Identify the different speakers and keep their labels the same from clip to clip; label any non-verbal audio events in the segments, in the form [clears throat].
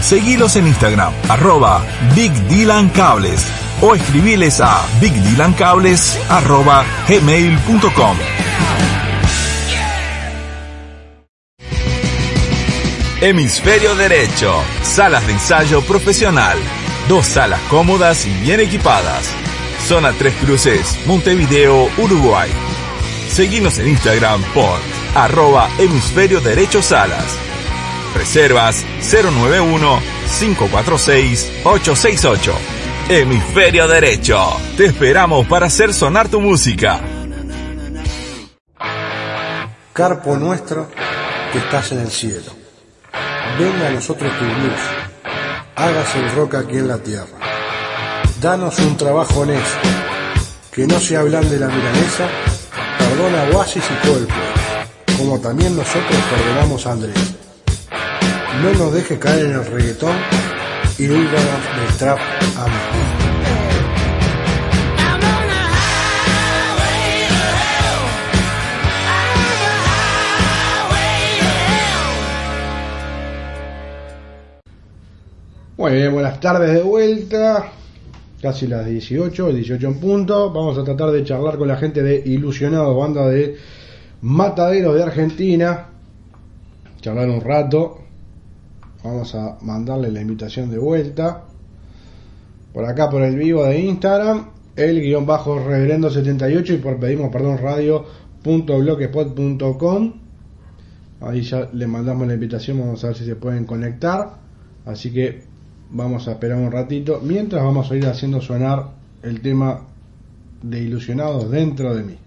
Speaker 1: Seguilos en Instagram, arroba Big Dylan Cables o escribiles a bigdylancables arroba gmail.com. Hemisferio Derecho, salas de ensayo profesional, dos salas cómodas y bien equipadas. Zona Tres Cruces, Montevideo, Uruguay. Seguimos en Instagram por arroba hemisferio derecho salas. Reservas 091-546-868. Hemisferio Derecho. Te esperamos para hacer sonar tu música.
Speaker 2: Carpo nuestro que estás en el cielo. Venga a nosotros tu luz. Hágase el roca aquí en la tierra. Danos un trabajo honesto. Que no se hablan de la milanesa. Perdona Oasis y Colpo. Como también nosotros perdonamos a Andrés. No nos deje caer en el reggaetón y díganos del trap a mí. Muy bien, buenas tardes de vuelta. Casi las 18, el 18 en punto. Vamos a tratar de charlar con la gente de Ilusionado, banda de Matadero de Argentina. Charlar un rato. Vamos a mandarle la invitación de vuelta. Por acá, por el vivo de Instagram, el guion bajo reverendo 78 y por pedimos perdón radio.blogspot.com. Ahí ya le mandamos la invitación, vamos a ver si se pueden conectar. Así que vamos a esperar un ratito. Mientras vamos a ir haciendo sonar el tema de ilusionados dentro de mí.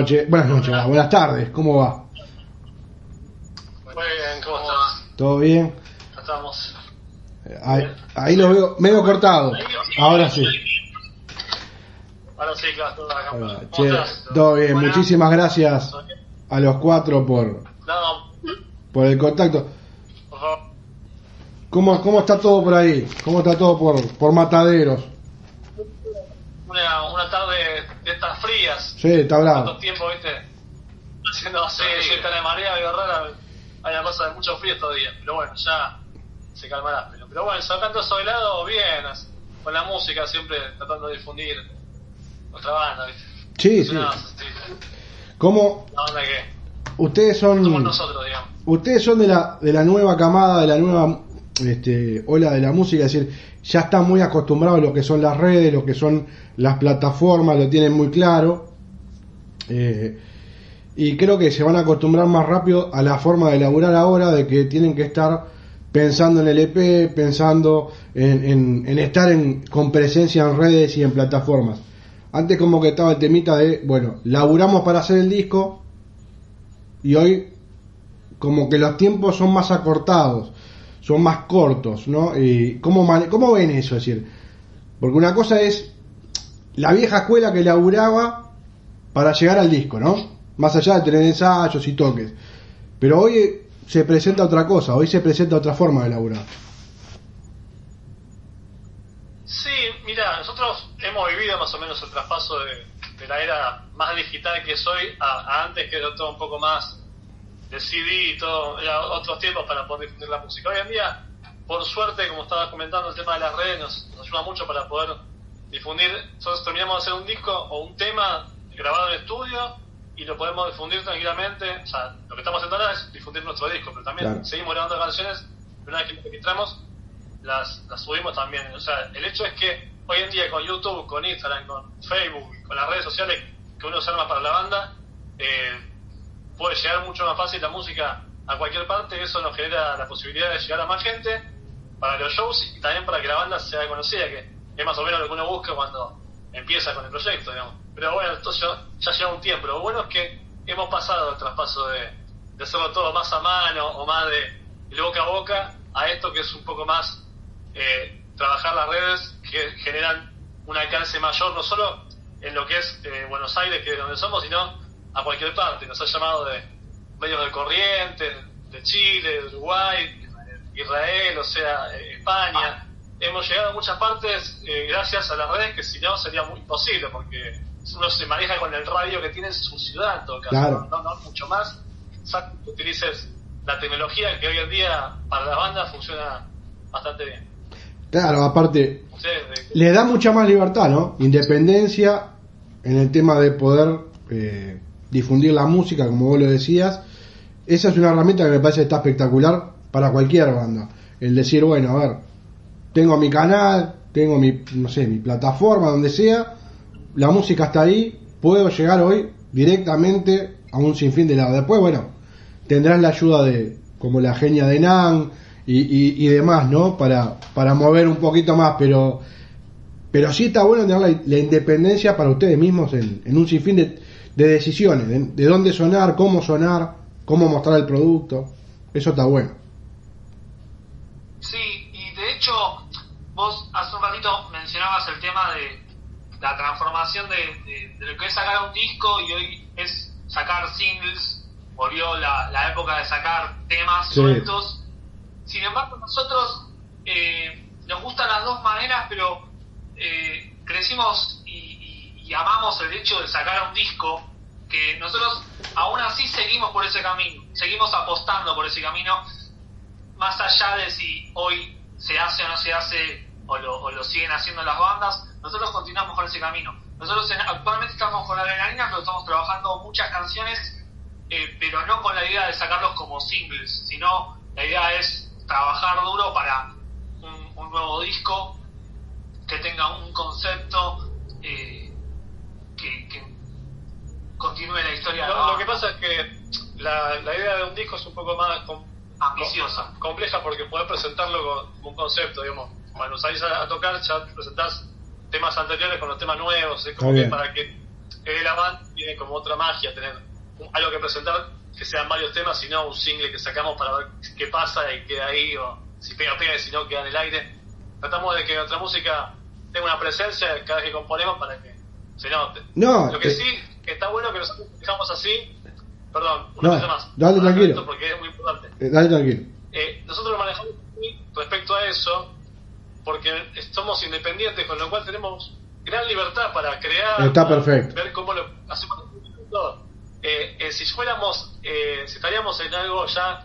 Speaker 2: Noches, buenas noches, buenas tardes, ¿cómo va?
Speaker 3: Muy bien, ¿cómo estás?
Speaker 2: ¿Todo bien?
Speaker 3: Estamos.
Speaker 2: Ahí, ahí lo veo medio cortado. Ahora sí.
Speaker 3: Ahora sí, claro, todo
Speaker 2: bien, muchísimas gracias a los cuatro por, por el contacto. ¿Cómo, ¿Cómo está todo por ahí? ¿Cómo está todo por, por Mataderos?
Speaker 3: Una, una tarde de estas frías.
Speaker 2: Sí, está
Speaker 3: Tanto
Speaker 2: bravo.
Speaker 3: tiempo, viste, haciendo así, cerca de marea, medio rara. Hay una cosa de mucho frío estos días. Pero bueno, ya se calmará. Pero, pero bueno, sacando eso de lado, bien. Con la música siempre tratando de difundir nuestra banda, viste.
Speaker 2: Sí, sí.
Speaker 3: sí,
Speaker 2: ¿Cómo
Speaker 3: una banda que
Speaker 2: ustedes son
Speaker 3: somos nosotros, digamos.
Speaker 2: ustedes son de la de la nueva camada, de la nueva este, ola de la música, es decir, ya están muy acostumbrados a lo que son las redes, lo que son las plataformas, lo tienen muy claro. Eh, y creo que se van a acostumbrar más rápido a la forma de laburar ahora, de que tienen que estar pensando en el EP, pensando en, en- en estar en- con presencia en redes y en plataformas. Antes como que estaba el temita de, bueno, laburamos para hacer el disco y hoy como que los tiempos son más acortados, son más cortos, ¿no? ¿cómo, ¿Cómo ven eso? Es decir, porque una cosa es la vieja escuela que laburaba para llegar al disco, ¿no? Más allá de tener ensayos y toques. Pero hoy se presenta otra cosa, hoy se presenta otra forma de laburar.
Speaker 3: Sí, mira, nosotros hemos vivido más o menos el traspaso de, la era más digital que soy a, a antes que era todo un poco más de CD y todo, era otros tiempos para poder difundir la música. Hoy en día, por suerte, como estabas comentando, el tema de las redes nos, nos ayuda mucho para poder difundir. Nosotros terminamos de hacer un disco o un tema grabado en estudio y lo podemos difundir tranquilamente. O sea, lo que estamos haciendo ahora es difundir nuestro disco, pero también
Speaker 2: Claro.
Speaker 3: seguimos grabando canciones. Una vez que lo registramos, las, las subimos también. O sea, el hecho es que hoy en día con YouTube, con Instagram, con Facebook, con las redes sociales que uno se arma para la banda, eh, puede llegar mucho más fácil la música a cualquier parte. Eso nos genera la posibilidad de llegar a más gente para los shows y también para que la banda sea conocida, que es más o menos lo que uno busca cuando empieza con el proyecto, digamos. Pero bueno, esto ya, ya lleva un tiempo. Lo bueno es que hemos pasado el traspaso de, hacerlo todo más a mano o más de, de boca a boca a esto que es un poco más eh, trabajar las redes que generan un alcance mayor, no solo en lo que es eh, Buenos Aires, que es donde somos, sino a cualquier parte. Nos ha llamado de medios de corriente, de Chile, de Uruguay, Israel, o sea, eh, España. Hemos llegado a muchas partes eh, gracias a las redes que si no sería muy imposible, porque uno se maneja con el radio que tiene en su ciudad en todo caso,
Speaker 2: Claro.
Speaker 3: no, no mucho más. Exacto, que utilices la tecnología que hoy en día para las bandas funciona bastante bien.
Speaker 2: Claro, aparte,
Speaker 3: de-
Speaker 2: le da mucha más libertad, ¿no? Independencia en el tema de poder eh, difundir la música, como vos lo decías. Esa es una herramienta que me parece que está espectacular para cualquier banda. El decir, bueno, a ver, tengo mi canal, tengo mi, no sé, mi plataforma, donde sea, la música está ahí, puedo llegar hoy directamente a un sinfín de lado. Después, bueno, tendrás la ayuda de, como la genia de Nan y, y, demás, ¿no? Para, para mover un poquito más, pero, pero sí está bueno tener la, independencia para ustedes mismos en un sinfín de, de decisiones, de, de dónde sonar, cómo sonar, cómo mostrar el producto. Eso está bueno.
Speaker 4: Sí, y de hecho, vos hace un ratito mencionabas el tema de la transformación de, de- de lo que es sacar un disco y hoy es sacar singles, volvió la, la época de sacar temas
Speaker 2: Sí.
Speaker 4: sueltos. Sin embargo, nosotros eh, nos gustan las dos maneras, pero eh, crecimos y, y- y amamos el hecho de sacar un disco, que nosotros aún así seguimos por ese camino, seguimos apostando por ese camino más allá de si hoy se hace o no se hace o lo, siguen haciendo las bandas, nosotros continuamos con ese camino. Nosotros en- actualmente estamos con adrenalina, pero estamos trabajando muchas canciones, eh, pero no con la idea de sacarlos como singles, sino la idea es trabajar duro para un, un nuevo disco que tenga un concepto eh, que, que continúe la historia
Speaker 3: Lo, que pasa es que la, la idea de un disco es un poco más com-
Speaker 4: ambiciosa.
Speaker 3: com- compleja porque podés presentarlo con- como un concepto, digamos. Cuando salís a, a tocar ya presentás temas anteriores con los temas nuevos, es como que para que es la banda tiene como otra magia, tener algo que presentar que sean varios temas y no un single que sacamos para ver qué pasa y queda ahí, o si pega, pega y si no queda en el aire. Tratamos de que nuestra música tenga una presencia cada vez que componemos para que se note.
Speaker 2: No,
Speaker 3: Lo que
Speaker 2: eh.
Speaker 3: sí que está bueno que nosotros dejamos así, perdón, una
Speaker 2: No,
Speaker 3: cosa más.
Speaker 2: dale, tranquilo.
Speaker 3: Porque es muy importante.
Speaker 2: Eh, dale tranquilo.
Speaker 3: Eh, nosotros lo manejamos así respecto a eso porque somos independientes, con lo cual tenemos gran libertad para crear,
Speaker 2: Está perfecto.
Speaker 3: ver cómo lo hacemos todo. Eh, eh, si fuéramos, eh, si estaríamos en algo ya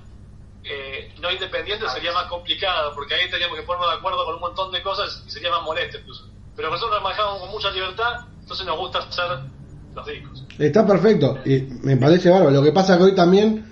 Speaker 3: eh, no independiente sería más complicado, porque ahí teníamos que ponernos de acuerdo con un montón de cosas y sería más molesto incluso. Pero nosotros manejamos con mucha libertad, entonces nos gusta hacer
Speaker 2: Está perfecto, y me parece bárbaro. Lo que pasa que hoy también,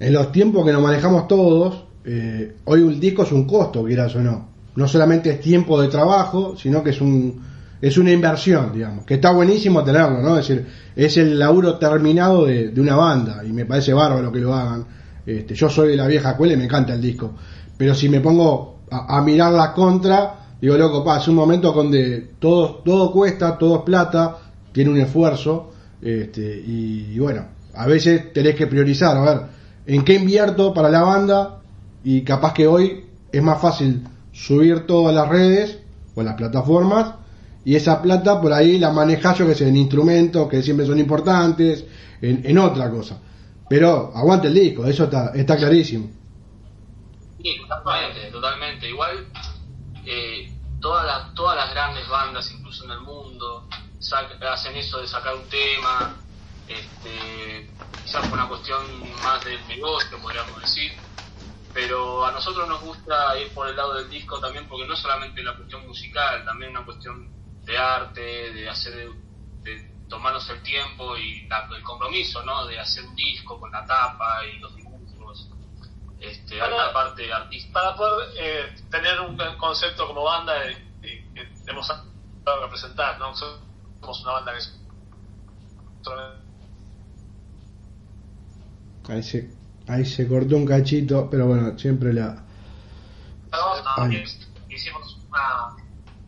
Speaker 2: en los tiempos que nos manejamos todos, eh, hoy un disco es un costo, quieras o no. No solamente es tiempo de trabajo, sino que es un es una inversión, digamos, que está buenísimo tenerlo, ¿no? Es decir, es el laburo terminado de, de una banda y me parece bárbaro que lo hagan. Este, yo soy de la vieja escuela y me encanta el disco, pero si me pongo a, mirar la contra, digo, loco, pa, es un momento donde todo, todo cuesta, todo es plata, tiene un esfuerzo, este, y, bueno, a veces tenés que priorizar, a ver, en qué invierto para la banda, y capaz que hoy es más fácil subir todo a las redes o las plataformas, y esa plata por ahí la manejas yo que sé, en instrumentos que siempre son importantes, en, en otra cosa. Pero aguante el disco, eso está, está clarísimo.
Speaker 5: Sí, totalmente, totalmente. Igual eh, todas las todas las grandes bandas, incluso en el mundo, hacen eso de sacar un tema, este, quizás por una cuestión más del negocio, podríamos decir. Pero a nosotros nos gusta ir por el lado del disco también, porque no solamente la cuestión musical, también una cuestión de arte, de hacer, de tomarnos el tiempo y la- el compromiso, ¿no? De hacer un disco con la tapa y los dibujos. Este,
Speaker 3: Para-
Speaker 5: parte artística.
Speaker 3: para poder eh, tener un concepto como banda eh, eh, que hemos representar, ¿no? Somos una banda que es
Speaker 2: Ahí se, ahí se cortó un cachito, pero bueno, siempre la...
Speaker 4: hicimos una,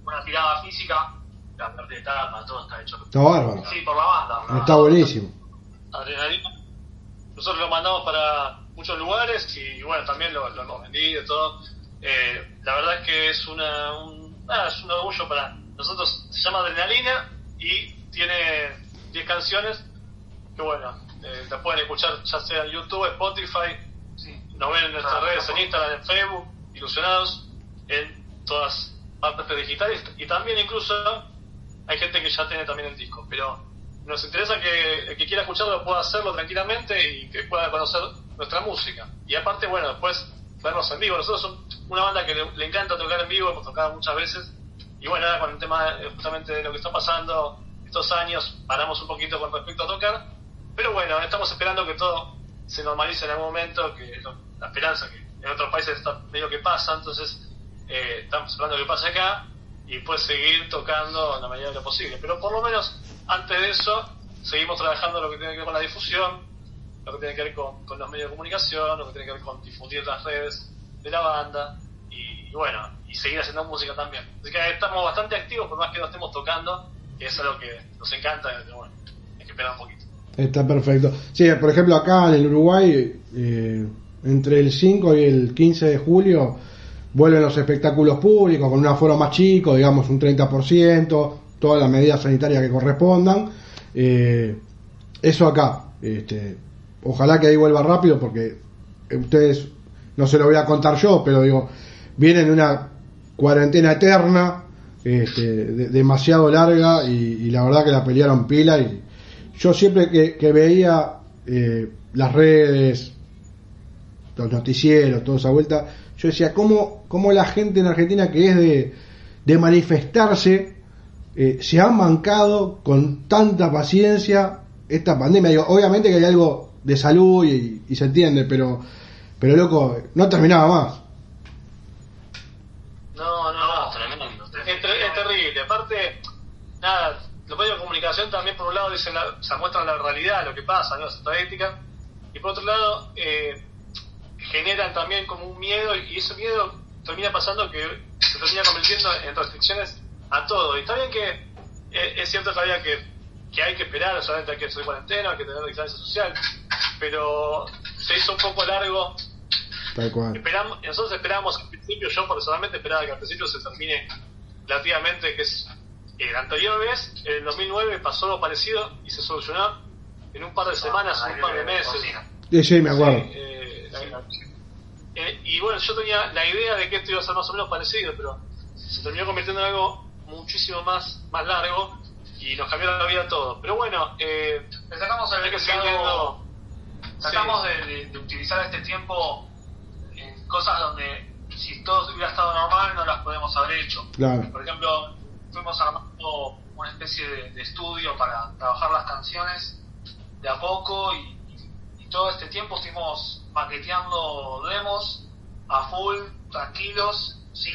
Speaker 4: una tirada física, la parte de tapa, todo está hecho.
Speaker 2: Está bárbaro.
Speaker 4: Sí, por la banda.
Speaker 2: Está buenísimo.
Speaker 3: adrenalina. Nosotros lo mandamos para muchos lugares y bueno, también lo, lo hemos vendido y todo. Eh, la verdad es que es una un, es un orgullo para nosotros. Se llama Adrenalina y tiene 10 canciones que bueno, eh, la pueden escuchar ya sea en YouTube, Spotify, nos ven en nuestras
Speaker 4: Ah,
Speaker 3: redes, en. Instagram, en Facebook, ilusionados en todas partes digitales y también incluso hay gente que ya tiene también el disco, pero nos interesa que el que quiera escucharlo pueda hacerlo tranquilamente y que pueda conocer nuestra música. Y aparte, bueno, después vernos en vivo. Nosotros somos una banda que le, le encanta tocar en vivo, hemos tocado muchas veces. Y bueno, ahora con el tema eh, justamente de lo que está pasando estos años, paramos un poquito con respecto a tocar. Pero bueno, estamos esperando que todo se normalice en algún momento, que la esperanza que en otros países está medio que pasa, entonces eh, estamos esperando que pase acá y pues seguir tocando en la medida de lo posible. Pero por lo menos antes de eso seguimos trabajando lo que tiene que ver con la difusión, lo que tiene que ver con, los medios de comunicación, lo que tiene que ver con difundir las redes de la banda y bueno, y seguir haciendo música también. Así que estamos bastante activos por más que no estemos tocando, eso es lo que nos encanta, y bueno, hay que esperar un poquito.
Speaker 2: Está perfecto. Sí, por ejemplo, acá en el Uruguay, eh, entre el 5 y el 15 de julio, vuelven los espectáculos públicos con un aforo más chico, digamos un 30%, todas las medidas sanitarias que correspondan. Eh, eso acá. Este, ojalá que ahí vuelva rápido porque ustedes, no se lo voy a contar yo, pero digo, vienen de una cuarentena eterna, este, de- demasiado larga y, la verdad que la pelearon pila y yo siempre que, veía eh, las redes, los noticieros, toda esa vuelta, yo decía, ¿cómo, cómo la gente en Argentina que es de, de manifestarse eh, se han bancado con tanta paciencia esta pandemia? Digo, obviamente que hay algo de salud y, y se entiende, pero, pero loco, no terminaba más.
Speaker 3: No, no, no.
Speaker 5: tremendo.
Speaker 3: Es, ter- es terrible. Aparte, nada, los medios de comunicación también por un lado dicen la, o sea, muestran la realidad, lo que pasa, ¿no? la estadística, y por otro lado eh, generan también como un miedo y ese miedo termina pasando que se termina convirtiendo en restricciones a todo. Y está bien que eh, es cierto había que, que hay que esperar, solamente hay que hacer cuarentena, hay que tener distancia social, pero se hizo un poco largo.
Speaker 2: Tal cual.
Speaker 3: Esperamos, nosotros esperábamos al principio, yo personalmente esperaba que al principio se termine relativamente, que es la anterior vez, en el 2009 pasó algo parecido y se solucionó en un par de semanas,
Speaker 4: Ah,
Speaker 3: un par de meses.
Speaker 2: Sí, sí, me acuerdo.
Speaker 3: Sí, eh, eh, y bueno, yo tenía la idea de que esto iba a ser más o menos parecido, pero se terminó convirtiendo en algo muchísimo más, más largo y nos cambió la vida a todos. Pero bueno, eh,
Speaker 4: Le sacamos el
Speaker 3: que viendo.
Speaker 4: Tratamos
Speaker 3: Sí.
Speaker 4: de, de- de utilizar este tiempo en cosas donde si todo hubiera estado normal no las podemos haber hecho.
Speaker 2: Claro.
Speaker 4: Por ejemplo, fuimos armando una especie de, estudio para trabajar las canciones de a poco y, todo este tiempo estuvimos maqueteando demos a full, tranquilos, sin,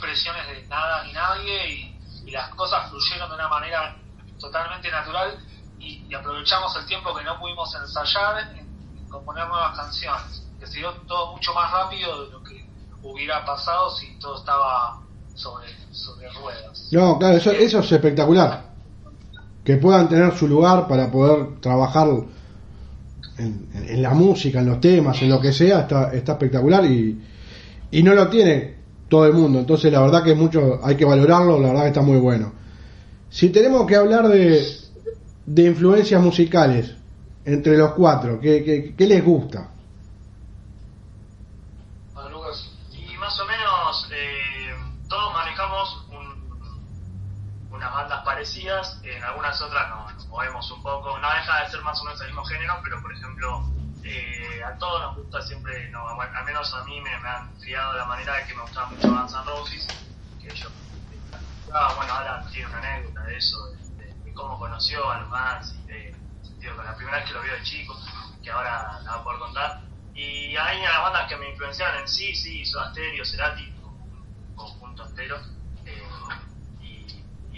Speaker 4: presiones de nada ni nadie y, las cosas fluyeron de una manera totalmente natural y, y aprovechamos el tiempo que no pudimos ensayar en, en componer nuevas canciones. Que se dio todo mucho más rápido de lo que hubiera pasado si todo estaba sobre, ruedas.
Speaker 2: No, claro, eso, eso es espectacular. Que puedan tener su lugar para poder trabajar en, en- la música, en los temas, en lo que sea, está, está espectacular y, y no lo tiene todo el mundo. Entonces, la verdad que mucho hay que valorarlo, la verdad que está muy bueno. Si tenemos que hablar de, de influencias musicales entre los cuatro, ¿qué, qué, qué les gusta?
Speaker 6: Bandas parecidas, en algunas otras nos, movemos un poco, no deja de ser más o menos el mismo género, pero por ejemplo eh, a todos nos gusta siempre, no, al menos a mí me, han criado la manera de que me gustaba mucho Guns N' Roses, que yo, ah, bueno, ahora tiene una anécdota de eso, de, de- de cómo conoció a los Guns y de, sentido, la primera vez que lo vio de chico, que ahora la voy a poder contar. Y ahí a las bandas que me influenciaron en sí, sí, Soda Stereo, Cerati, un conjunto entero.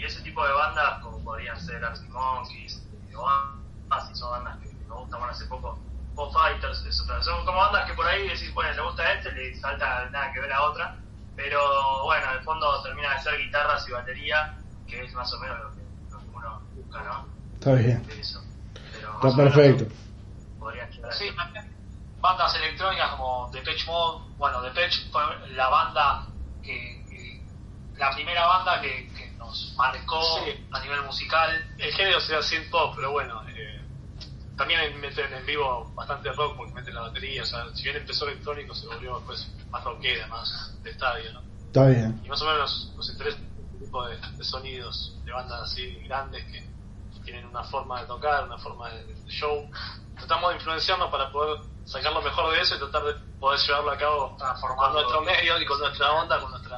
Speaker 6: Y, ese tipo de bandas, como podrían ser Arctic Monkeys, Oasis, son bandas que, me gustan. Bueno, hace poco, Foo Fighters, es otra. Son como bandas que por ahí decís, bueno, le gusta a este, le salta nada que ver a otra. Pero bueno, en el fondo termina de ser guitarras y batería, que es más o menos lo que, lo que uno busca, ¿no?
Speaker 2: Está bien,
Speaker 6: eso.
Speaker 2: Está perfecto.
Speaker 6: Podrían
Speaker 4: Sí, bandas electrónicas como Depeche Mode, bueno, Depeche fue la banda que, que- la primera banda que nos marcó
Speaker 3: Sí.
Speaker 4: a nivel musical.
Speaker 3: El género sería synth pop, pero bueno, eh, también meten en vivo bastante rock porque meten la batería, o sea, si bien empezó electrónico se volvió después más rockera, más de estadio, ¿no?
Speaker 2: Está bien.
Speaker 3: Y más o menos nos, interesa este tipo de, de sonidos de bandas así grandes que tienen una forma de tocar, una forma de, de show. Tratamos de influenciarnos para poder sacar lo mejor de eso y tratar de poder llevarlo a cabo con nuestro medio y con nuestra onda, con nuestra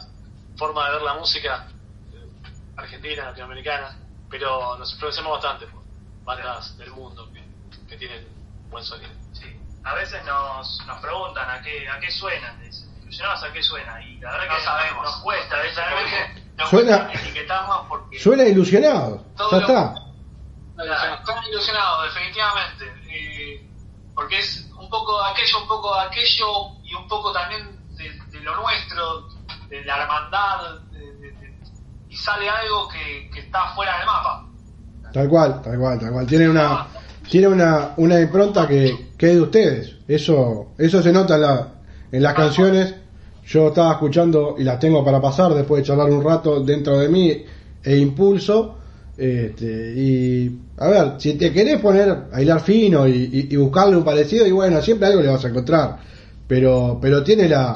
Speaker 3: forma de ver la música argentina, latinoamericana. Pero nos influenciamos bastante por bandas del mundo que, que tienen buen sonido.
Speaker 6: Sí. A veces nos, nos preguntan a qué, a qué suenan, dicen, ¿inclusionados a qué suena? Y la verdad
Speaker 4: No
Speaker 6: que
Speaker 4: sabemos.
Speaker 6: nos cuesta, [laughs] nos
Speaker 2: Suena-
Speaker 6: cuesta etiquetarnos porque
Speaker 2: Suena ilusionado, ya
Speaker 4: lo-
Speaker 2: está.
Speaker 4: Claro, Están ilusionados, definitivamente. eh, porque es un poco aquello, un poco aquello y un poco también de, de lo nuestro, de la hermandad. Y sale algo que, que está fuera del mapa.
Speaker 2: Tal cual, tal cual, tal cual. Tiene una, tiene una, una impronta que, que es de ustedes. Eso, eso se nota en, la, en las canciones. Yo estaba escuchando y las tengo para pasar después de charlar un rato dentro de mí e impulso. Este, y a ver, si te querés poner a hilar fino y, y- y buscarle un parecido, y bueno, siempre algo le vas a encontrar. Pero, pero tiene la,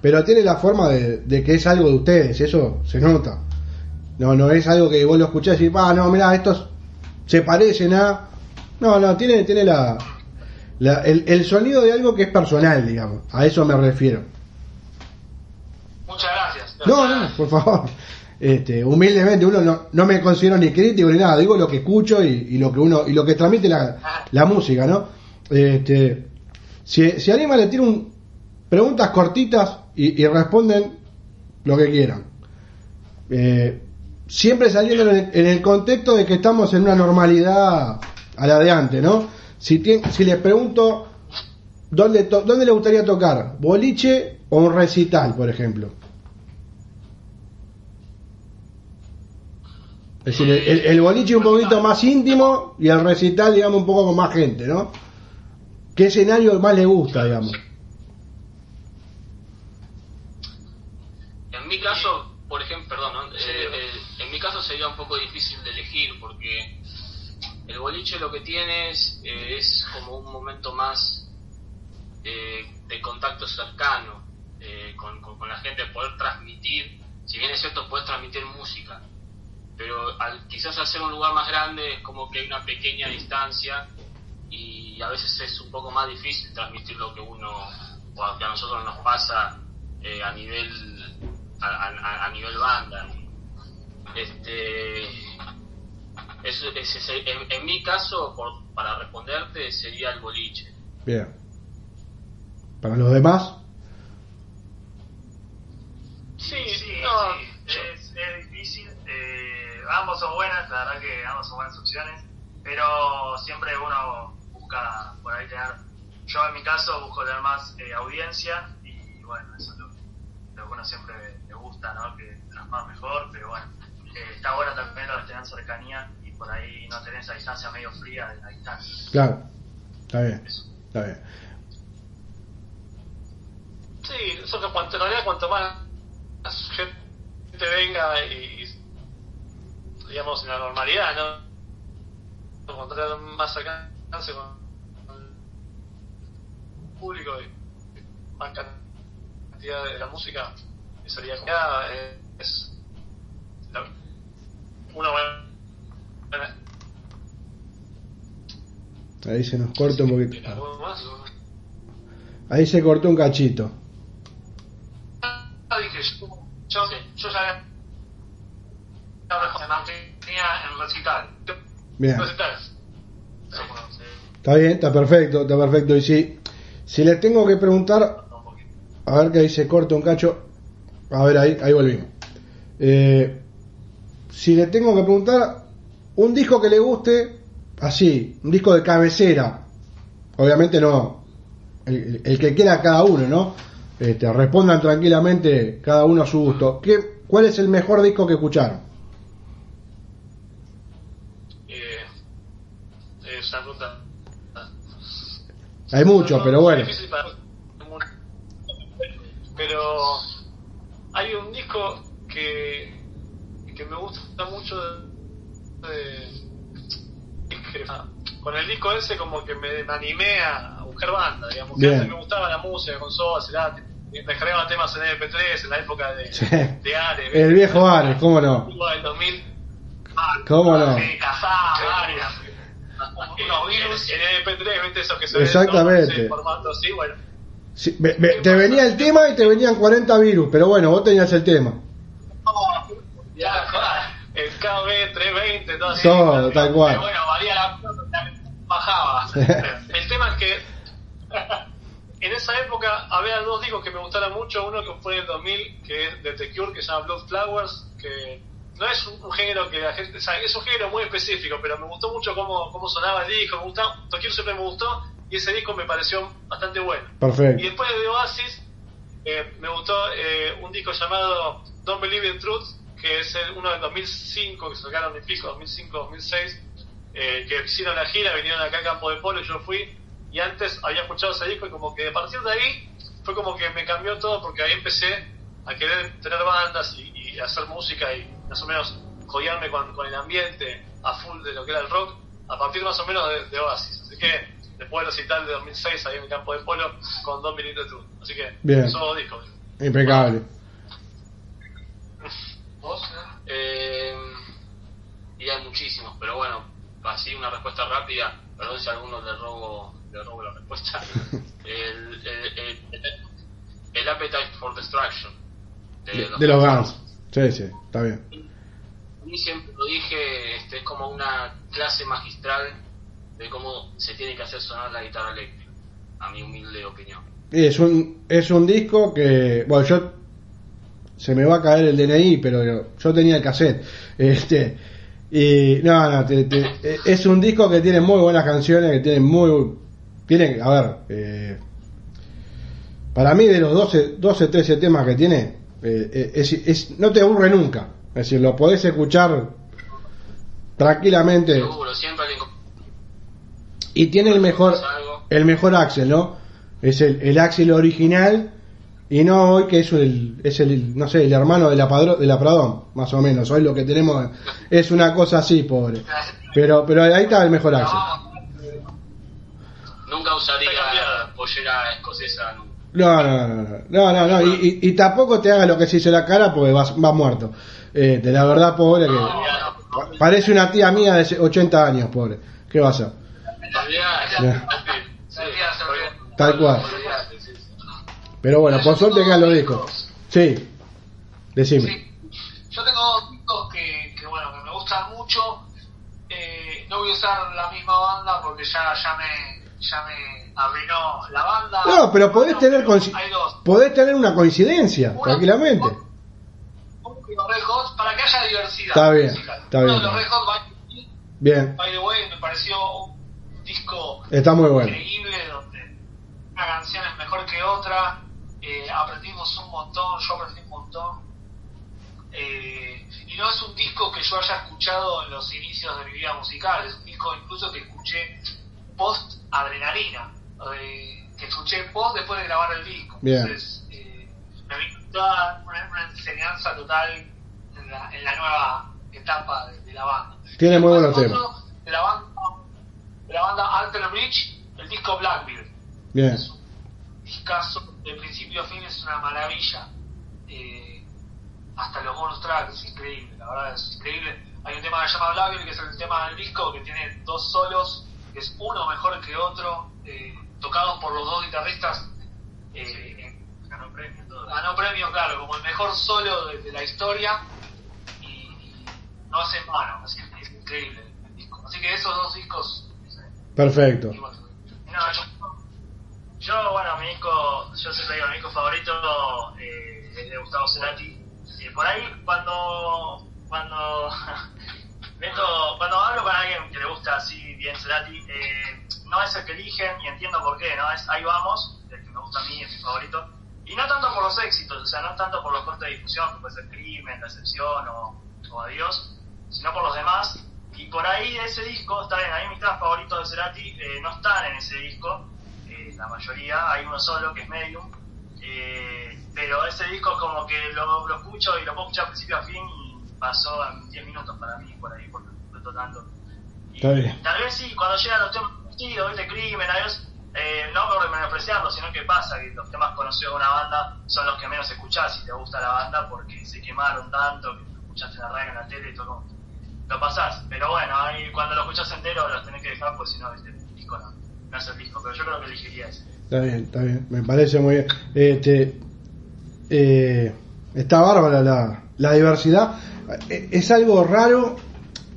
Speaker 2: pero tiene la forma de, de que es algo de ustedes, eso se nota. No, no es algo que vos lo escuchás y decís, ah, no, mirá, estos se parecen a. No, no, tiene, tiene la, la- el, el sonido de algo que es personal, digamos. A eso me refiero.
Speaker 4: Muchas gracias.
Speaker 2: No, no, por favor. Este, humildemente, uno no, no me considero ni crítico ni nada, digo lo que escucho y, y lo que uno y lo que transmite la, la música, ¿no? Este, si, si anima le tiro un, preguntas cortitas y, y responden lo que quieran. Eh, siempre saliendo en el, en el contexto de que estamos en una normalidad a la de antes, ¿no? Si, tien- si les pregunto dónde, to- dónde le gustaría tocar, boliche o un recital, por ejemplo. Es decir, el, el boliche un poquito más íntimo y el recital, digamos, un poco con más gente, ¿no? ¿Qué escenario más le gusta, digamos?
Speaker 5: En mi caso, por ejemplo, perdón, ¿no? Eh, eh, en mi caso sería un poco difícil de elegir porque el boliche lo que tiene es, eh, como un momento más eh, de contacto cercano eh, con, la gente, poder transmitir, si bien es cierto, puedes transmitir música, pero al, quizás al ser un lugar más grande es como que hay una pequeña distancia y a veces es un poco más difícil transmitir lo que uno o que a nosotros nos pasa a nivel a nivel banda este es, es- es- en, en mi caso por- para responderte sería el boliche
Speaker 2: Bien. Para los demás,
Speaker 6: Sí, sí, no, es, es difícil. Eh, ambos son buenas, la verdad que ambos son buenas opciones, pero siempre uno busca por ahí tener, yo en mi caso busco tener más eh, audiencia y bueno, eso es lo, lo que uno siempre le gusta, ¿no? Que tras más mejor, pero bueno, eh, está bueno también lo de tener cercanía y por ahí no tener esa distancia medio fría de la distancia.
Speaker 2: claro. Está bien, está bien.
Speaker 3: Sí, eso que cuanto, en realidad cuanto más gente venga y, digamos en la normalidad, ¿no? Encontrar más alcance con el público y más cantidad de la música, y sería es una buena
Speaker 2: Ahí se nos corta un poquito. Ahí se cortó un cachito.
Speaker 4: Ah, yo, yo, mantenía en recital.
Speaker 2: Bien. Está bien, está perfecto, está perfecto. Y si, si les tengo que preguntar, a ver que ahí se corta un cacho. A ver, ahí, ahí volvimos. Eh, si le tengo que preguntar un disco que le guste, así, un disco de cabecera. Obviamente no, el, el que quiera cada uno, ¿no? Este, respondan tranquilamente cada uno a su gusto. ¿Qué, ¿Cuál es el mejor disco que escucharon?
Speaker 3: Eh, pregunta.
Speaker 2: Hay muchos, pero bueno.
Speaker 3: Pero hay un disco que, que me gusta mucho de, de- que- con el disco ese como que me, me animé a buscar banda, digamos. Que antes me gustaba la música con Soda, Cerati, descargaba temas en MP3 en la época de,
Speaker 2: Sí.
Speaker 3: de Ares.
Speaker 2: El viejo Ares, ¿cómo no?
Speaker 3: del 2000.
Speaker 2: ¿Cómo no?
Speaker 4: Sí, casada, varias.
Speaker 3: Unos virus en MP3, ¿viste? Eso que se
Speaker 2: Exactamente.
Speaker 3: ve en ese formato así, bueno.
Speaker 2: Sí, ve- ve- te venía el tema y te venían 40 virus, pero bueno, vos tenías el tema.
Speaker 3: KB 320, todo así.
Speaker 2: Todo, tal cual.
Speaker 3: Pero bueno, valía la bajaba. [laughs] el tema es que en esa época había dos discos que me gustaron mucho. Uno que fue en el 2000, que es de The Cure, que se llama Blood Flowers, que no es un, un género que la gente. O sea, es un género muy específico, pero me gustó mucho cómo, cómo sonaba el disco. Me gustaba, The Cure siempre me gustó y ese disco me pareció bastante bueno. Y
Speaker 2: Perfecto.
Speaker 3: después de Oasis, eh, me gustó eh, un disco llamado Don't Believe in Truth, que es el- uno del 2005, que sacaron de pico, 2005-2006, eh, que hicieron la gira, vinieron acá al campo de polo, yo fui, y antes había escuchado ese disco, y como que a partir de ahí fue como que me cambió todo, porque ahí empecé a querer tener bandas y, y hacer música y más o menos jodearme con, con el ambiente a full de lo que era el rock, a partir más o menos de, de Oasis. Así que después del recital de 2006 ahí en el campo de polo con Believe in Truth. Así que
Speaker 2: Bien.
Speaker 3: esos dos discos.
Speaker 2: Impecable.
Speaker 5: ¿Vos? Eh, y hay muchísimos, pero bueno, así una respuesta rápida, perdón si a alguno le robo, le robo la respuesta. [laughs] el, el, el, el- Appetite for Destruction
Speaker 2: De, de los Guns. Sí, sí, está bien.
Speaker 5: A mí siempre lo dije, este, es como una clase magistral de cómo se tiene que hacer sonar la guitarra eléctrica, a mi humilde opinión.
Speaker 2: Y es un, es un disco que, bueno, yo se me va a caer el DNI, pero yo, tenía el cassette. Este, y no, no, te- te- es un disco que tiene muy buenas canciones, que tiene muy, tiene, a ver, eh, para mí de los 12, 12 13 temas que tiene, eh, es, es- no te aburre nunca. Es decir, lo podés escuchar tranquilamente.
Speaker 5: Seguro, siempre
Speaker 2: Y tiene el mejor, el mejor Axel, ¿no? Es el, el Axel original y no hoy que es el, es el, no sé, el hermano de la, padro, de la Pradón, más o menos. Hoy lo que tenemos es una cosa así, pobre. Pero, pero ahí está el mejor Axel.
Speaker 5: Nunca usaría pollera escocesa.
Speaker 2: No, no, no, no, no, no, no. Y, y- y tampoco te haga lo que se hizo la cara porque vas, vas muerto. Eh, de la verdad, pobre, que pa- parece una tía mía de 80 años, pobre. ¿Qué va a
Speaker 5: olvidate.
Speaker 2: Tal cual. Pero bueno, por suerte quedan los discos. Sí, decime.
Speaker 4: Sí. Yo tengo dos discos que, que, bueno, que me gustan mucho. Eh, no voy a usar la misma banda porque ya, ya me, ya me arruinó la banda.
Speaker 2: No, pero podés tener,
Speaker 4: pero
Speaker 2: coinci-
Speaker 4: Hay dos.
Speaker 2: podés tener una coincidencia,
Speaker 4: Una-
Speaker 2: tranquilamente.
Speaker 4: Uno los Red Hot, para que haya diversidad.
Speaker 2: Está bien,
Speaker 4: musical.
Speaker 2: está
Speaker 4: Uno
Speaker 2: bien.
Speaker 4: de los Red Hot, by,
Speaker 2: Bien,
Speaker 4: by the way, me pareció un disco
Speaker 2: está muy bueno.
Speaker 4: increíble donde una canción es mejor que otra. Eh, aprendimos un montón, yo aprendí un montón. Eh, y no es un disco que yo haya escuchado en los inicios de mi vida musical, es un disco incluso que escuché post adrenalina, eh, que escuché post después de grabar el disco.
Speaker 2: Bien.
Speaker 4: Entonces, eh, me vino toda una, una enseñanza total en la, en la nueva etapa de, de la banda.
Speaker 2: Tiene muy buenos temas.
Speaker 4: la banda, la banda Alter Bridge, el disco Blackbeard
Speaker 2: Bien,
Speaker 4: discazo de principio a fin es una maravilla. Eh, hasta los bonus tracks es increíble, la verdad es increíble. Hay un tema que se llama Blackbeard, que es el tema del disco, que tiene dos solos, que es uno mejor que otro, eh, tocados por los dos guitarristas. Eh,
Speaker 6: Ganó premio todo.
Speaker 4: ganó premio, claro, como el mejor solo de, de la historia. Y, y no hace en vano, así que es increíble el disco. Así que esos dos discos.
Speaker 2: perfecto.
Speaker 4: y bueno,
Speaker 6: No, yo, yo, bueno, mi disco, yo siempre digo, mi disco favorito eh, es de Gustavo Cerati. Y por ahí, cuando cuando [laughs] meto, cuando hablo con alguien que le gusta así bien Cerati, eh, no es el que eligen y entiendo por qué, ¿no? Es Ahí Vamos, el que me gusta a mí, es mi favorito. Y no tanto por los éxitos, o sea, no tanto por los cortes de difusión, que puede ser Crimen, La Excepción o, Adiós, sino por los demás. Y por ahí ese disco, está bien, a mí mis temas favoritos de Cerati eh, no están en ese disco, eh, la mayoría, hay uno solo que es Medium, eh, pero ese disco como que lo, lo escucho y lo puedo escuchar principio a fin y pasó en 10 minutos para mí por ahí, porque lo tanto. Y. Tal vez sí, cuando llegan los temas conocidos, ¿viste? Crimen, adiós, eh, no por menospreciarlo, sino que pasa que los temas conocidos de una banda son los que menos escuchás si te gusta la banda porque se quemaron tanto que lo escuchaste en la radio, en la tele y todo. Lo pasás, pero bueno, ahí cuando lo escuchás entero los tenés que dejar porque si no, ¿viste? el disco no, no es el disco, pero yo creo que elegiría ese.
Speaker 2: Está bien, está bien, me parece muy bien. Este, eh, está bárbara la, la diversidad. Eh, Es algo raro,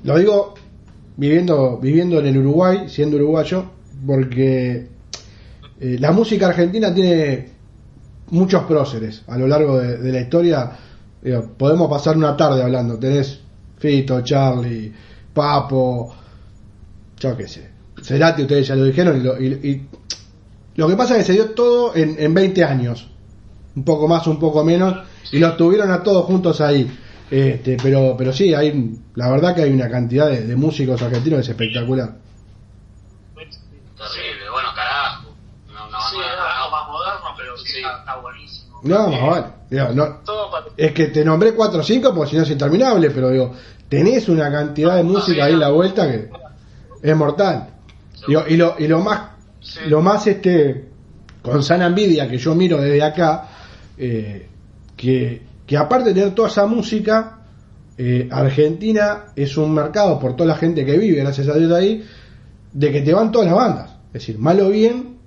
Speaker 2: lo digo viviendo, viviendo en el Uruguay, siendo uruguayo, porque eh, la música argentina tiene muchos próceres a lo largo de, de la historia. Digo, podemos pasar una tarde hablando. Tenés Fito, Charlie, Papo, yo qué sé. Cerati, ustedes ya lo dijeron, y lo, y- y lo que pasa es que se dio todo en, en 20 años, un poco más, un poco menos, y los tuvieron a todos juntos ahí. Este, pero, pero sí, hay, la verdad que hay una cantidad de, de músicos argentinos que es espectacular.
Speaker 5: Terrible, bueno, carajo.
Speaker 4: Sí, algo
Speaker 5: rock.
Speaker 4: más moderno, pero sí. Está, está buenísimo.
Speaker 2: No, más vale. Digo, no, es que te nombré 4 o 5 porque si no es interminable, pero digo, tenés una cantidad de música ahí en la vuelta que es mortal. Digo, y lo, y lo más, lo más este, con sana envidia que yo miro desde acá, eh, que, que aparte de tener toda esa música, eh, Argentina es un mercado por toda la gente que vive, gracias a Dios ahí, de que te van todas las bandas. Es decir, mal o bien,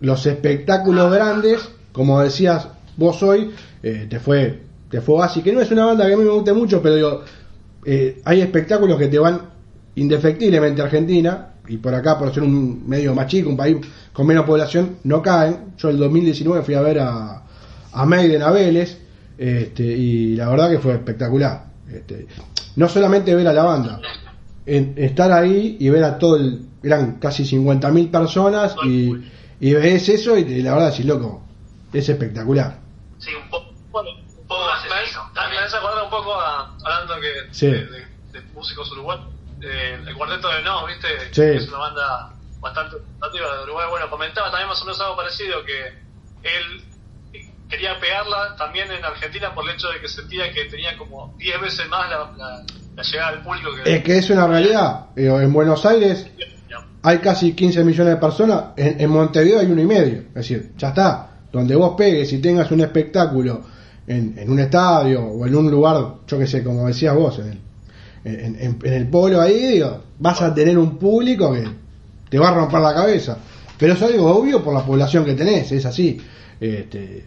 Speaker 2: los espectáculos grandes, como decías vos hoy, eh, te fue te fue así, que no es una banda que a mí me guste mucho, pero digo, eh, hay espectáculos que te van indefectiblemente a Argentina, y por acá, por ser un medio más chico, un país con menos población, no caen. Yo el 2019 fui a ver a, a Maiden a Vélez, este, y la verdad que fue espectacular. Este, no solamente ver a la banda, en- estar ahí y ver a todo el, eran casi 50.000 personas y, y ves eso y, la verdad, sí, loco, es espectacular.
Speaker 4: Sí, un poco, bueno, un poco
Speaker 3: Me
Speaker 4: más
Speaker 3: me-
Speaker 4: estilo.
Speaker 3: me hace acordar un poco a, hablando que
Speaker 2: Sí.
Speaker 3: de, de- de músicos uruguayos, eh, el cuarteto de No, ¿viste?
Speaker 2: Sí.
Speaker 3: Es una banda bastante representativa de Uruguay. Bueno, comentaba también más o menos algo parecido, que él eh, quería pegarla también en Argentina por el hecho de que sentía que tenía como 10 veces más la, la- la llegada del público que...
Speaker 2: Es que es una realidad. Digo, En Buenos Aires hay casi 15 millones de personas, en, en Montevideo hay uno y medio. Es decir, ya está. Donde vos pegues y tengas un espectáculo en, en un estadio o en un lugar, yo que sé, como decías vos, en el, en, en- en el polo ahí, digo, vas a tener un público que te va a romper la cabeza. Pero es algo obvio por la población que tenés, es así. Este,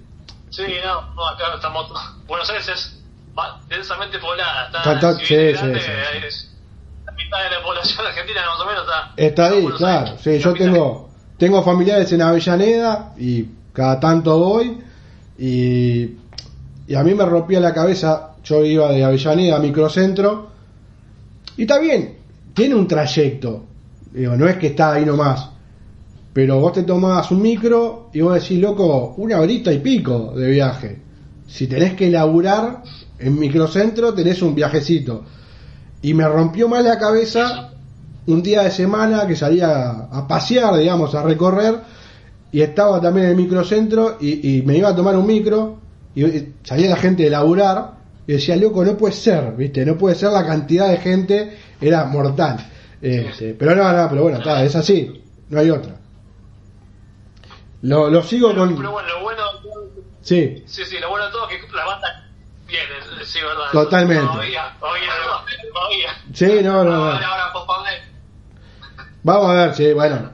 Speaker 3: Sí, no, no, acá estamos... Buenos Aires es densamente poblada. Está,
Speaker 2: Está- sí,
Speaker 3: grande,
Speaker 2: sí, sí, sí.
Speaker 3: es la mitad de la población [laughs] argentina más o menos está...
Speaker 2: Está ahí,
Speaker 3: Buenos
Speaker 2: claro.
Speaker 3: Aires,
Speaker 2: Sí, yo
Speaker 3: capital.
Speaker 2: tengo tengo familiares en Avellaneda y cada tanto voy y, y a mí me rompía la cabeza. Yo iba de Avellaneda a Microcentro y está bien, tiene un trayecto. Digo, no es que está ahí nomás. Pero vos te tomás un micro y vos decís, loco, una horita y pico de viaje. Si tenés que laburar en Microcentro, tenés un viajecito. Y me rompió más la cabeza un día de semana que salía a pasear, digamos, a recorrer, y estaba también en el microcentro y, y me iba a tomar un micro, y salía la gente de laburar, y decía, loco, no puede ser, ¿viste? No puede ser la cantidad de gente, era mortal. Este, pero no, no, pero bueno, está, es así, no hay otra. Lo, lo sigo
Speaker 3: Pero,
Speaker 2: con...
Speaker 3: pero bueno, lo bueno...
Speaker 2: Sí,
Speaker 3: Sí, sí, lo bueno de todo es que la banda viene, sí, verdad.
Speaker 2: Totalmente.
Speaker 3: Todavía, todavía, todavía.
Speaker 2: sí, no, no, no.
Speaker 4: Ahora, ahora.
Speaker 2: Vamos a ver, sí, bueno.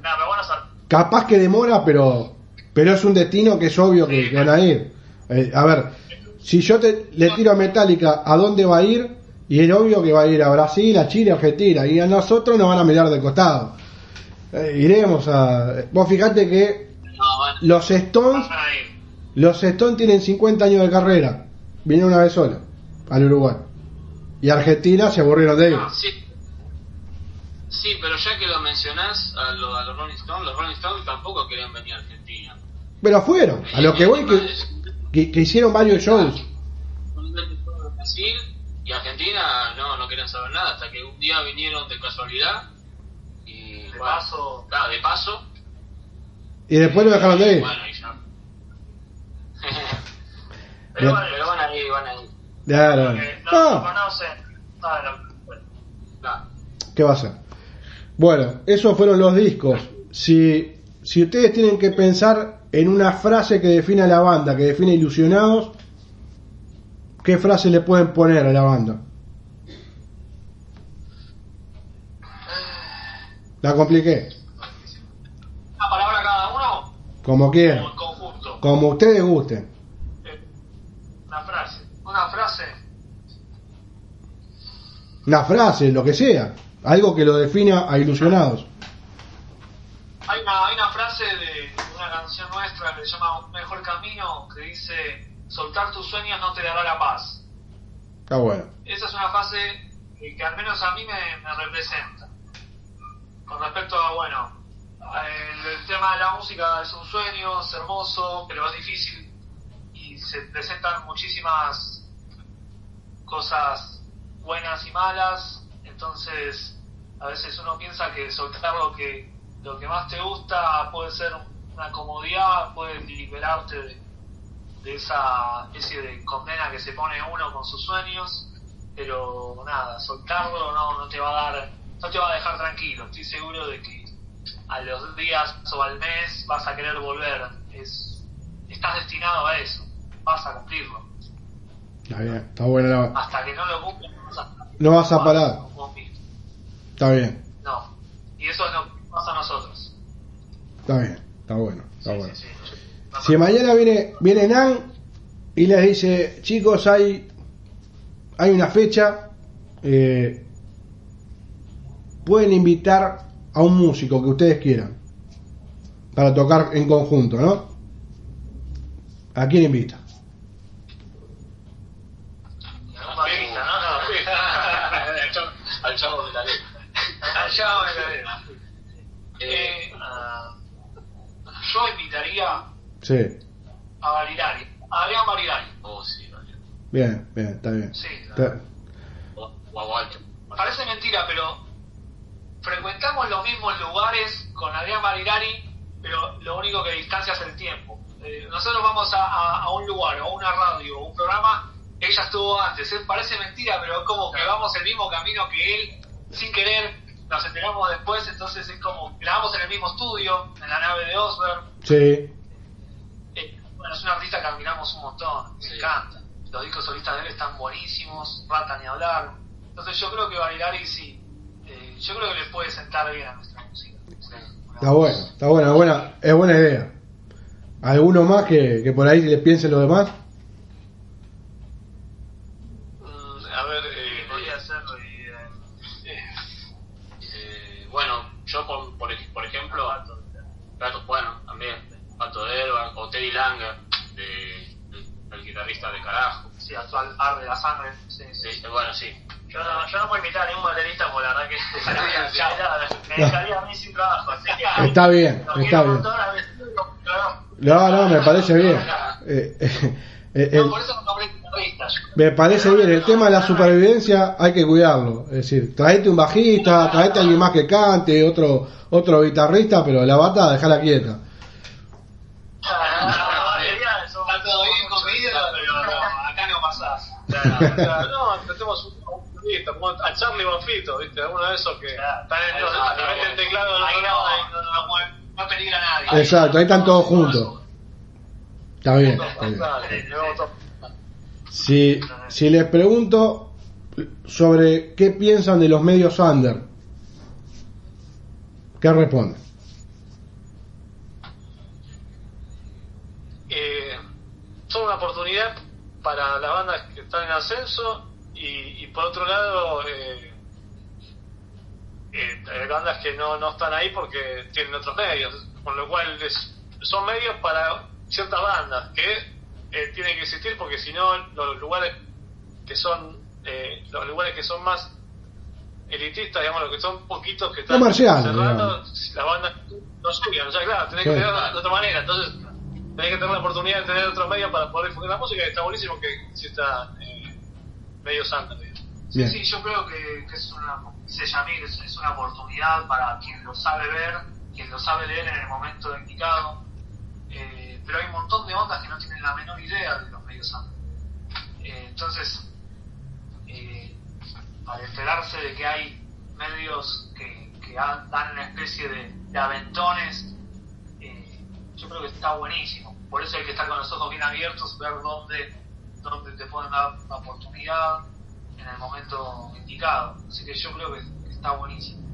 Speaker 2: Capaz que demora, pero pero es un destino que es obvio que, que van a ir. Eh, a ver, si yo te, le tiro a Metallica, ¿a dónde va a ir? Y es obvio que va a ir a Brasil, a Chile, a Argentina. Y a nosotros nos van a mirar de costado. Eh, iremos a... Vos fijate que
Speaker 5: No,
Speaker 2: los Stones, los Stones tienen 50 años de carrera. Vinieron una vez sola al Uruguay. Y Argentina se aburrieron de ellos.
Speaker 5: Sí. Sí, pero ya que lo mencionás a, lo- a los Rolling Stones, los Rolling Stones tampoco querían venir a Argentina.
Speaker 2: Pero fueron. A lo que voy, que, que, que hicieron varios shows.
Speaker 5: Brasil y Argentina no, no querían saber nada, hasta que un día vinieron de casualidad y
Speaker 3: De
Speaker 5: bueno,
Speaker 3: paso.
Speaker 5: claro, de paso.
Speaker 2: Y después lo dejaron de ir.
Speaker 5: Bueno, y ya. [laughs]
Speaker 3: Pero bueno,
Speaker 5: Pero van a ir, van a ir.
Speaker 2: Claro.
Speaker 3: que no
Speaker 2: Ah.
Speaker 3: lo conocen.
Speaker 5: Claro.
Speaker 2: ¿Qué va a ser? Bueno, esos fueron los discos. Si, si ustedes tienen que pensar en una frase que define a la banda, que define Ilusionados, ¿qué frase le pueden poner a la banda? La compliqué.
Speaker 4: Una palabra cada uno
Speaker 2: Como quieran.
Speaker 4: en conjunto.
Speaker 2: Como ustedes gusten.
Speaker 3: Una frase.
Speaker 4: Una frase.
Speaker 2: Una frase, lo que sea. Algo que lo defina a Ilusionados.
Speaker 4: Hay una, hay una que se llama Un mejor camino que dice soltar tus sueños no te dará la paz.
Speaker 2: Está bueno.
Speaker 4: Esa es una frase que, al menos a mí me, me representa. Con respecto a, bueno, el, el tema de la música es un sueño, es hermoso, pero es difícil y se presentan muchísimas cosas buenas y malas, entonces a veces uno piensa que soltar lo que lo que más te gusta puede ser una comodidad, puede liberarte de, de esa especie de condena que se pone uno con sus sueños, pero nada, soltarlo no, no te va a dar, no te va a dejar tranquilo, estoy seguro de que a los días o al mes vas a querer volver, es, estás destinado a eso, vas a cumplirlo,
Speaker 2: Está bien. Está buena la...
Speaker 4: hasta que no lo cumplas no vas a,
Speaker 2: parar. Está bien.
Speaker 4: no, y eso es lo que pasa a nosotros.
Speaker 2: Está bien. Está bueno. Está bueno.
Speaker 4: Sí, sí.
Speaker 2: Si mañana viene, viene Nan y les dice, chicos, hay, hay una fecha, eh, pueden invitar a un músico que ustedes quieran para tocar en conjunto, ¿no? ¿A quién invita?
Speaker 4: Un bajista, ¿no?
Speaker 5: al chavo- al chavo de la letra.
Speaker 4: Allá va la arena. Eh,
Speaker 3: Ah,
Speaker 4: yo invitaría
Speaker 2: Sí,
Speaker 4: a Barilari, a Adrián Barilari.
Speaker 5: Oh, sí,
Speaker 2: bien, bien, está bien.
Speaker 4: Sí,
Speaker 2: Está-
Speaker 5: O, o a Walter.
Speaker 4: Parece mentira, pero frecuentamos los mismos lugares con Adrián Marinari, pero lo único que distancia es el tiempo. Eh, nosotros vamos a, a- a un lugar, o una radio, o un programa, ella estuvo antes. ¿eh? Parece mentira, pero es como que vamos el mismo camino que él, sin querer, nos enteramos después, entonces es como grabamos en el mismo estudio, en la nave de Osberg.
Speaker 2: Sí.
Speaker 4: Eh, bueno, es un artista que admiramos un montón, me
Speaker 5: Sí.
Speaker 4: encanta. Los discos solistas de él están buenísimos, Rata ni hablar. Entonces yo creo que Bailari sí, eh, yo creo que le puede sentar bien a nuestra música.
Speaker 2: Está bueno, está buena, buena, es buena idea. ¿Alguno más que, que por ahí le piensen los demás?
Speaker 5: De Carajo.
Speaker 4: Sí, actual arde la sangre. Sí, sí.
Speaker 5: Sí, bueno, sí.
Speaker 6: yo, no, yo no puedo invitar a ningún baterista porque la verdad que [laughs] [laughs] me dejaría a mí sin trabajo. Así que, [laughs]
Speaker 2: Está bien, está bien. No, no, me parece bien. Eh, eh, eh,
Speaker 4: No, por eso no
Speaker 2: me parece bien, el tema de la supervivencia hay que cuidarlo. Es decir, traete un bajista, traete a alguien más que cante, otro otro guitarrista, pero la bata dejala quieta.
Speaker 6: La batería, eso-
Speaker 4: Está todo bien conmigo, pero no, acá no pasás.
Speaker 3: Claro, no, tratemos un un solista, como a Charlie Bonfito, ¿viste? Alguno de esos que
Speaker 6: Claro.
Speaker 3: están en los, te meten el teclado
Speaker 4: Ahí no, no, no, peligra a nadie.
Speaker 2: Exacto, ahí están todos juntos. Está bien. Si, si les pregunto sobre qué piensan de los medios under, ¿qué responden?
Speaker 3: eh, son una oportunidad para las bandas que están en ascenso y, y por otro lado eh, eh, hay bandas que no, no están ahí porque tienen otros medios, con lo cual es- son medios para ciertas bandas que eh, tienen que existir porque si no los lugares que son eh, los lugares que son más elitistas, digamos, los que son poquitos que están cerrados, las bandas no suben, o sea, claro, tenés
Speaker 2: Sí.
Speaker 3: que tener de otra manera, entonces tenés que tener la oportunidad de tener otros medios para poder difundir la música y está buenísimo que exista eh, medios under, digamos.
Speaker 2: Bien.
Speaker 4: Sí, yo creo que, que es una, dice Yamil, es, es una oportunidad para quien lo sabe ver, quien lo sabe leer en el momento indicado. Eh, pero hay un montón de ondas que no tienen la menor idea de los medios under. Eh, entonces, eh, al enterarse de que hay medios que, que dan una especie de, de aventones, yo creo que está buenísimo. Por eso hay que estar con los ojos bien abiertos, ver dónde, dónde te pueden dar la oportunidad en el momento indicado. Así que yo creo que, que está buenísimo.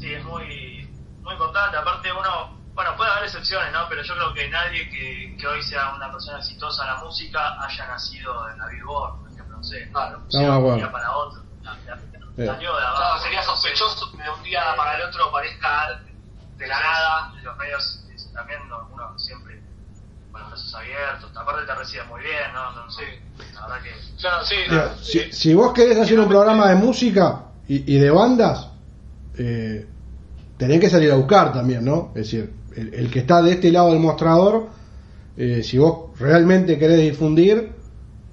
Speaker 6: Sí, es muy, muy importante. Aparte, uno, bueno, puede haber excepciones, ¿no? Pero yo creo que nadie que, que hoy sea una persona exitosa en la música haya nacido en la Billboard, por ejemplo, no sé.
Speaker 4: Claro.
Speaker 6: Un día para otro.
Speaker 2: Sí.
Speaker 6: Salió de abajo.
Speaker 4: Claro, sería sospechoso que de un día para el otro parezca de la nada.
Speaker 6: Los medios eh, también no- uno siempre con los brazos abiertos. Aparte te reciben muy bien, ¿no? no
Speaker 4: Sí.
Speaker 6: La verdad que...
Speaker 3: Claro, sí,
Speaker 2: Mira, si, si vos querés hacer un programa de música y, y de bandas, eh, tenés que salir a buscar también, ¿no? Es decir, el, el que está de este lado del mostrador, eh, si vos realmente querés difundir,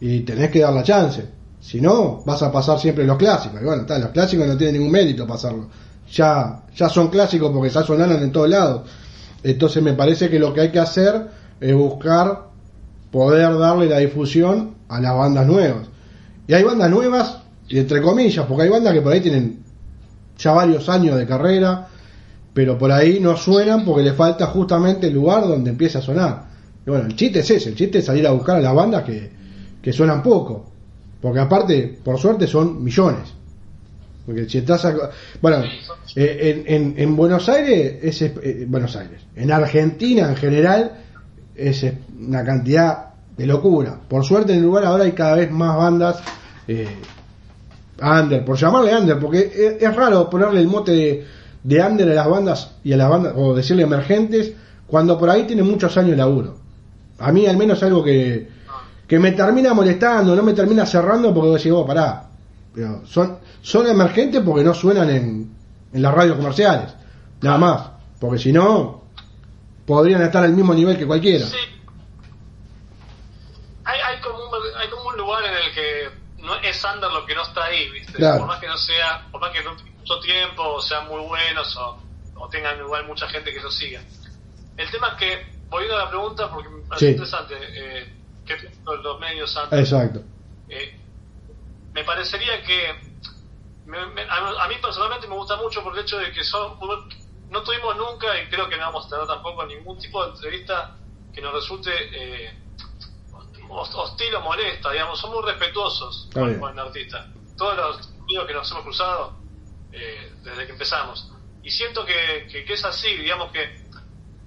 Speaker 2: y tenés que dar la chance. Si no, vas a pasar siempre los clásicos. Y bueno, está, los clásicos no tienen ningún mérito pasarlo. Ya, ya son clásicos porque ya sonaron en todos lados. Entonces me parece que lo que hay que hacer es buscar poder darle la difusión a las bandas nuevas. Y hay bandas nuevas, y entre comillas, porque hay bandas que por ahí tienen ya varios años de carrera, pero por ahí no suenan porque le falta justamente el lugar donde empieza a sonar. Y bueno, el chiste es ese, el chiste es salir a buscar a las bandas que, que suenan poco. Porque aparte, por suerte, son millones. Porque si estás a- Bueno, eh, en, en, en Buenos Aires, es, eh, Buenos Aires, en Argentina en general, es una cantidad de locura. Por suerte en el lugar ahora hay cada vez más bandas eh, under, por llamarle under, porque es, es raro ponerle el mote de, de under a las bandas y a las bandas, o decirle emergentes, cuando por ahí tienen muchos años de laburo. A mí al menos algo que, que me termina molestando, no me termina cerrando porque decís, vos, pará, pero son, son emergentes porque no suenan en, en las radios comerciales, nada más, porque si no, podrían estar al mismo nivel que cualquiera.
Speaker 3: Sí. Hay, hay, como un, hay como un lugar en el que no es under lo que no está ahí, ¿viste?
Speaker 2: Claro.
Speaker 3: Por más que no sea, por más que no mucho tiempo, o sean muy buenos, o, o tengan igual mucha gente que los siga. El tema es que, volviendo a la pregunta, porque me parece
Speaker 2: Sí.
Speaker 3: interesante, eh, ¿qué piensan los medios antes?
Speaker 2: Exacto.
Speaker 3: Eh, me parecería que me- me- a, a mí personalmente me gusta mucho por el hecho de que son no tuvimos nunca y creo que no vamos a tener tampoco ningún tipo de entrevista que nos resulte eh, host- hostil o molesta digamos son muy respetuosos con, con el artista. Todos los amigos que nos hemos cruzado eh, desde que empezamos. Y siento que, que, que es así digamos que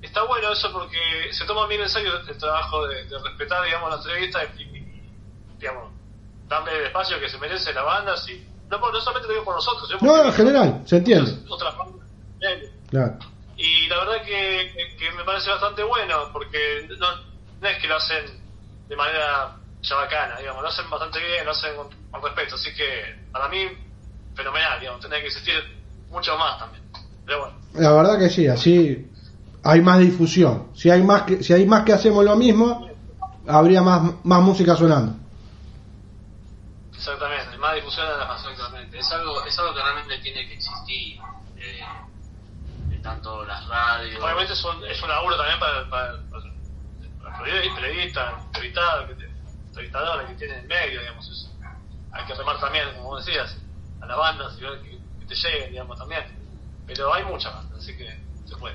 Speaker 3: está bueno eso porque se toma bien en serio el trabajo de, de respetar digamos la entrevista y, y- digamos darle el espacio que se merece la banda sí. no, no solamente lo digo por nosotros
Speaker 2: No, en general, se entiende.
Speaker 3: otras bandas.
Speaker 2: Claro.
Speaker 3: y la verdad que, que me parece bastante bueno porque no, no es que lo hacen de manera chabacana digamos lo hacen bastante bien lo hacen con, con respeto así que para mí fenomenal digamos tendría que existir mucho más también pero bueno
Speaker 2: La verdad que sí, así hay más difusión. Si hay más que, si hay más que hacemos lo mismo, habría más, más música sonando.
Speaker 3: Exactamente más difusión a la
Speaker 5: Exactamente, es algo, es algo que realmente tiene que existir. eh, de tanto las radios.
Speaker 3: Obviamente es un, es un laburo también para, para, para, para periodistas, periodistas, entrevistados, que te- entrevistadores que tienen en medio, digamos. es- hay que remar también, como vos decías, a las bandas y ver que, que te lleguen, digamos, también. Pero hay muchas bandas, así que se puede.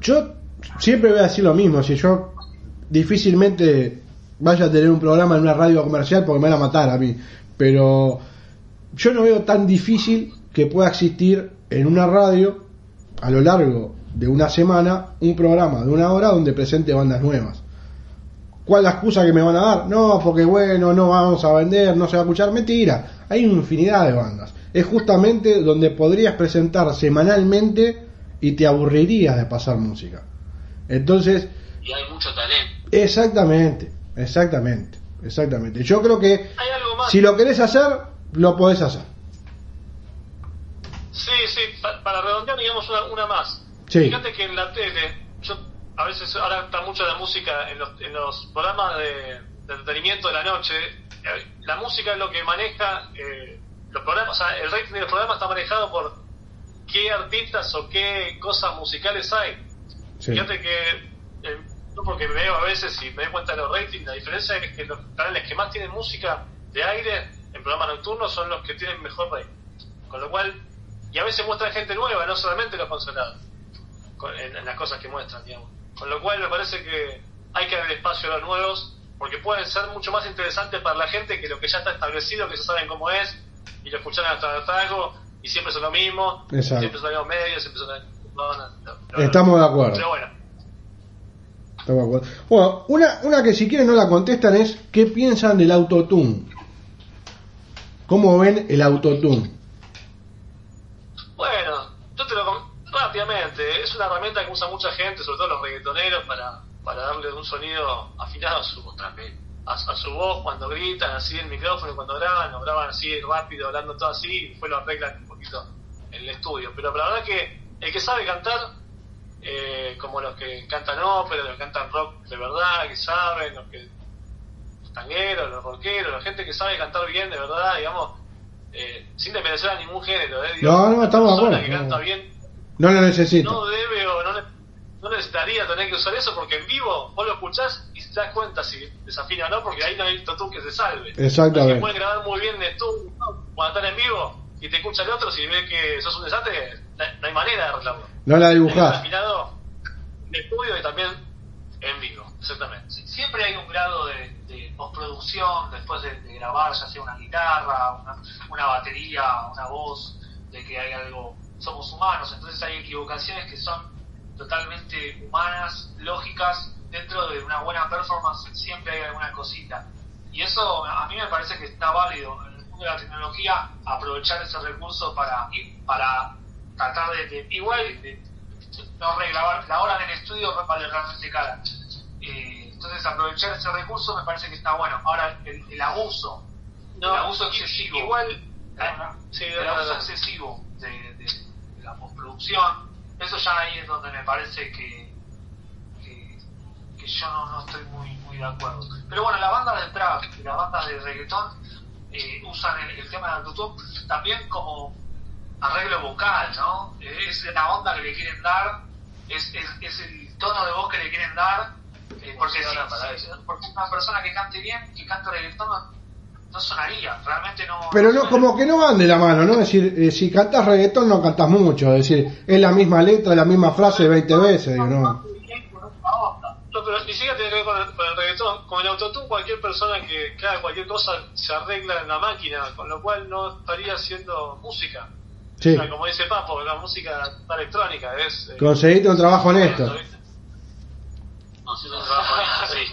Speaker 2: Yo siempre voy a decir lo mismo, si yo difícilmente vaya a tener un programa en una radio comercial porque me van a matar a mí, pero yo no veo tan difícil que pueda existir en una radio a lo largo de una semana un programa de una hora donde presente bandas nuevas. ¿Cuál la excusa que me van a dar? No, porque bueno, no vamos a vender, no se va a escuchar. Mentira, hay una infinidad de bandas. Es justamente donde podrías presentar semanalmente y te aburrirías de pasar música. Entonces,
Speaker 5: Y hay mucho talento.
Speaker 2: exactamente, exactamente, exactamente. Yo creo que
Speaker 3: Hay algo más.
Speaker 2: si lo querés hacer, lo podés hacer.
Speaker 3: Sí, sí, pa- para redondear, digamos, una, una más.
Speaker 2: Sí.
Speaker 3: Fíjate que en la tele, yo a veces ahora está mucho la música en los, en los programas de, de entretenimiento de la noche. eh, La música es lo que maneja eh, los programas, o sea, el rating del programa está manejado por qué artistas o qué cosas musicales hay.
Speaker 2: Sí.
Speaker 3: Fíjate que, eh, yo porque veo a veces y me doy cuenta de los ratings, la diferencia es que los canales que más tienen música de aire en programas nocturnos son los que tienen mejor rating. Con lo cual, y a veces muestran gente nueva, no solamente los consagrados, con- en, en las cosas que muestran, digamos. Con lo cual me parece que hay que darle espacio a los nuevos, porque pueden ser mucho más interesantes para la gente que lo que ya está establecido, que ya saben cómo es, y lo escuchan hasta el trago, y siempre son lo mismo,
Speaker 2: Exacto.
Speaker 3: siempre son los mismos medios, siempre son no, no, no.
Speaker 2: Estamos de acuerdo.
Speaker 3: Pero bueno,
Speaker 2: Bueno, una, una que si quieren no la contestan es ¿qué piensan del autotune? ¿Cómo ven el autotune?
Speaker 3: Bueno, yo te lo rápidamente, es una herramienta que usa mucha gente, sobre todo los reggaetoneros, para, para darle un sonido afinado a su, a, a su voz cuando gritan así el micrófono, cuando graban, lo graban así rápido, hablando todo así, y después lo arreglan un poquito en el estudio. Pero la verdad que el que sabe cantar, eh, como los que cantan ópera, los que cantan rock de verdad, que saben, los que los tangueros, los rockeros, la gente que sabe cantar bien de verdad, digamos, eh, sin desmerecer a ningún género, ¿eh?
Speaker 2: No, no, estamos de acuerdo,
Speaker 3: que
Speaker 2: no.
Speaker 3: canta bien
Speaker 2: No lo necesito.
Speaker 3: no debe o no, no necesitaría tener que usar eso porque en vivo vos lo escuchás y te das cuenta si desafina o no, porque ahí no hay tú que se salve.
Speaker 2: Exactamente.
Speaker 3: Que puede grabar muy bien de tú cuando están en vivo y te escucha el otro, si ve que sos un desastre, no hay- manera de arreglarlo.
Speaker 2: No la dibujás.
Speaker 3: en estudio y también en vivo, exactamente.
Speaker 4: Sí, siempre hay un grado de, de postproducción después de, de grabar, ya sea una guitarra, una, una batería, una voz, de que hay algo, somos humanos, entonces hay equivocaciones que son totalmente humanas, lógicas, dentro de una buena performance siempre hay alguna cosita. Y eso a mí me parece que está válido mundo de la tecnología aprovechar ese recurso para, para tratar de, de- igual de, no regrabar, la hora en el estudio vale realmente cara. Eh, entonces aprovechar ese recurso me parece que está bueno. Ahora, el, el abuso,
Speaker 3: No,
Speaker 4: el abuso excesivo,
Speaker 3: Igual, sí,
Speaker 4: el abuso excesivo de, de- de la postproducción, eso ya ahí es donde me parece que, que, que yo no, no estoy muy, muy de acuerdo. Pero bueno, la banda de trap y la banda de reggaetón eh, usan el, el tema del autotune también como arreglo vocal, ¿no? Es la onda que le quieren dar, es, es, es el tono de voz que le quieren dar, eh, porque, si-
Speaker 3: eso.
Speaker 4: porque una persona que cante bien, que cante reggaetón, no, no sonaría, realmente no.
Speaker 2: Pero no, como que no van de la mano, ¿no? Es decir, eh, si cantas reggaetón no cantas mucho, es decir, es la misma letra, la misma frase 20 veces, digo, no.
Speaker 4: Bien con otra onda.
Speaker 3: No, pero ni siquiera tiene que ver con el, con el reggaetón. Con el autotune, cualquier persona que, que haga cualquier cosa se arregla en la máquina, con lo cual no estaría haciendo música.
Speaker 2: Sí,
Speaker 3: O sea, como dice Papo, la música está electrónica es. eh,
Speaker 2: conseguiste un trabajo honesto.
Speaker 5: No, si es un trabajo honesto, sí.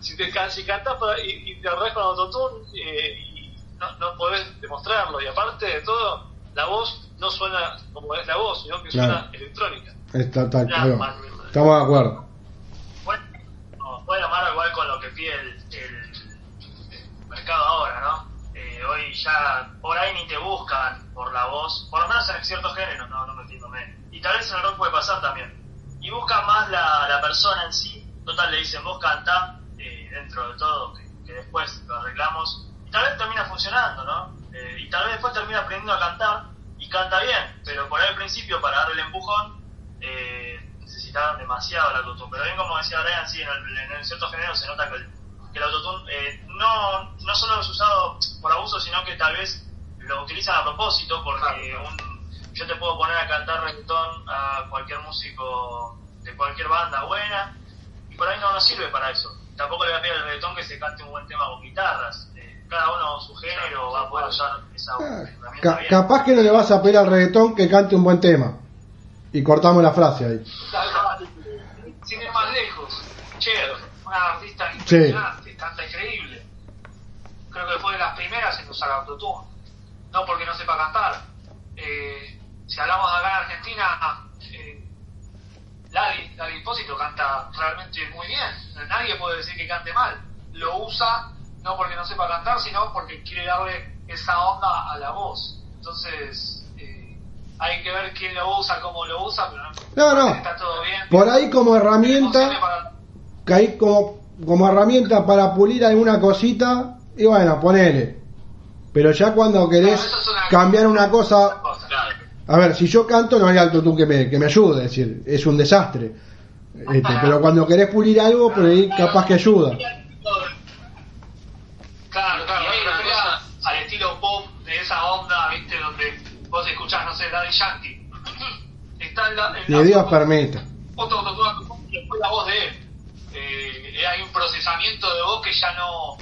Speaker 5: [laughs]
Speaker 3: si, te, si cantás para- y, y te arreglas con autotune eh, y no, no podés demostrarlo. Y aparte de todo, la voz no suena como es la voz, sino que
Speaker 2: Claro.
Speaker 3: suena electrónica.
Speaker 2: Está, está,
Speaker 3: man,
Speaker 2: Estamos de acuerdo.
Speaker 6: Puede amar igual con lo que pide el, el- mercado ahora, ¿no? Eh, hoy ya por ahí ni te buscan por la voz, por lo menos en ciertos géneros, no, no metiéndome. Y tal vez en el rock puede pasar también. Y buscan más la, la persona en sí, total le dicen vos cantá eh, dentro de todo, que, que después lo arreglamos. Y tal vez termina funcionando, ¿no? Eh, y tal vez después termina aprendiendo a cantar y canta bien, pero por ahí al principio para darle el empujón eh, necesitaban demasiado el autotune. Pero bien como decía Brian, sí, en, el- en ciertos géneros se nota que el, que el autotune eh, no, no solo es usado por abuso, sino que tal vez lo utilizan a propósito, porque un, yo te puedo poner a cantar reggaetón a cualquier músico de cualquier banda buena, y por ahí no nos sirve para eso. Tampoco le voy a pedir al reggaetón que se cante un buen tema con guitarras. Eh, cada uno su género va a poder usar esa
Speaker 2: Ah,
Speaker 6: herramienta
Speaker 2: capaz que no le vas a pedir al reggaetón que cante un buen tema. Y cortamos la frase ahí.
Speaker 4: Sin ir más lejos, Cher, una artista
Speaker 2: Sí.
Speaker 4: impresionante, canta increíble. Creo que fue de las primeras en usar autotune. No porque no sepa cantar. Eh, si hablamos de acá en Argentina, eh, Lali, Lali canta realmente muy bien. Nadie puede decir que cante mal. Lo usa no porque no sepa cantar, sino porque quiere darle esa onda a la voz. Entonces, eh, hay que ver quién lo usa, cómo lo usa, pero
Speaker 2: No, no.
Speaker 4: está todo bien.
Speaker 2: Por ahí como herramienta, que ahí como, como herramienta para pulir alguna cosita, y bueno, ponele. Pero ya cuando querés
Speaker 4: es una-
Speaker 2: cambiar una cosa,
Speaker 4: cosa.
Speaker 5: Claro.
Speaker 2: a ver, si yo canto no hay autotune que me, que me ayude, es decir, es un desastre. Este, pero cuando querés pulir algo, por ahí capaz que ayuda.
Speaker 4: Claro, claro, al estilo pop de esa onda, viste, donde vos escuchás, no sé, Daddy Yankee. [clears throat] Está en la. En la
Speaker 2: Dios permita.
Speaker 4: y después la voz de él. Eh, hay un procesamiento de voz que ya no,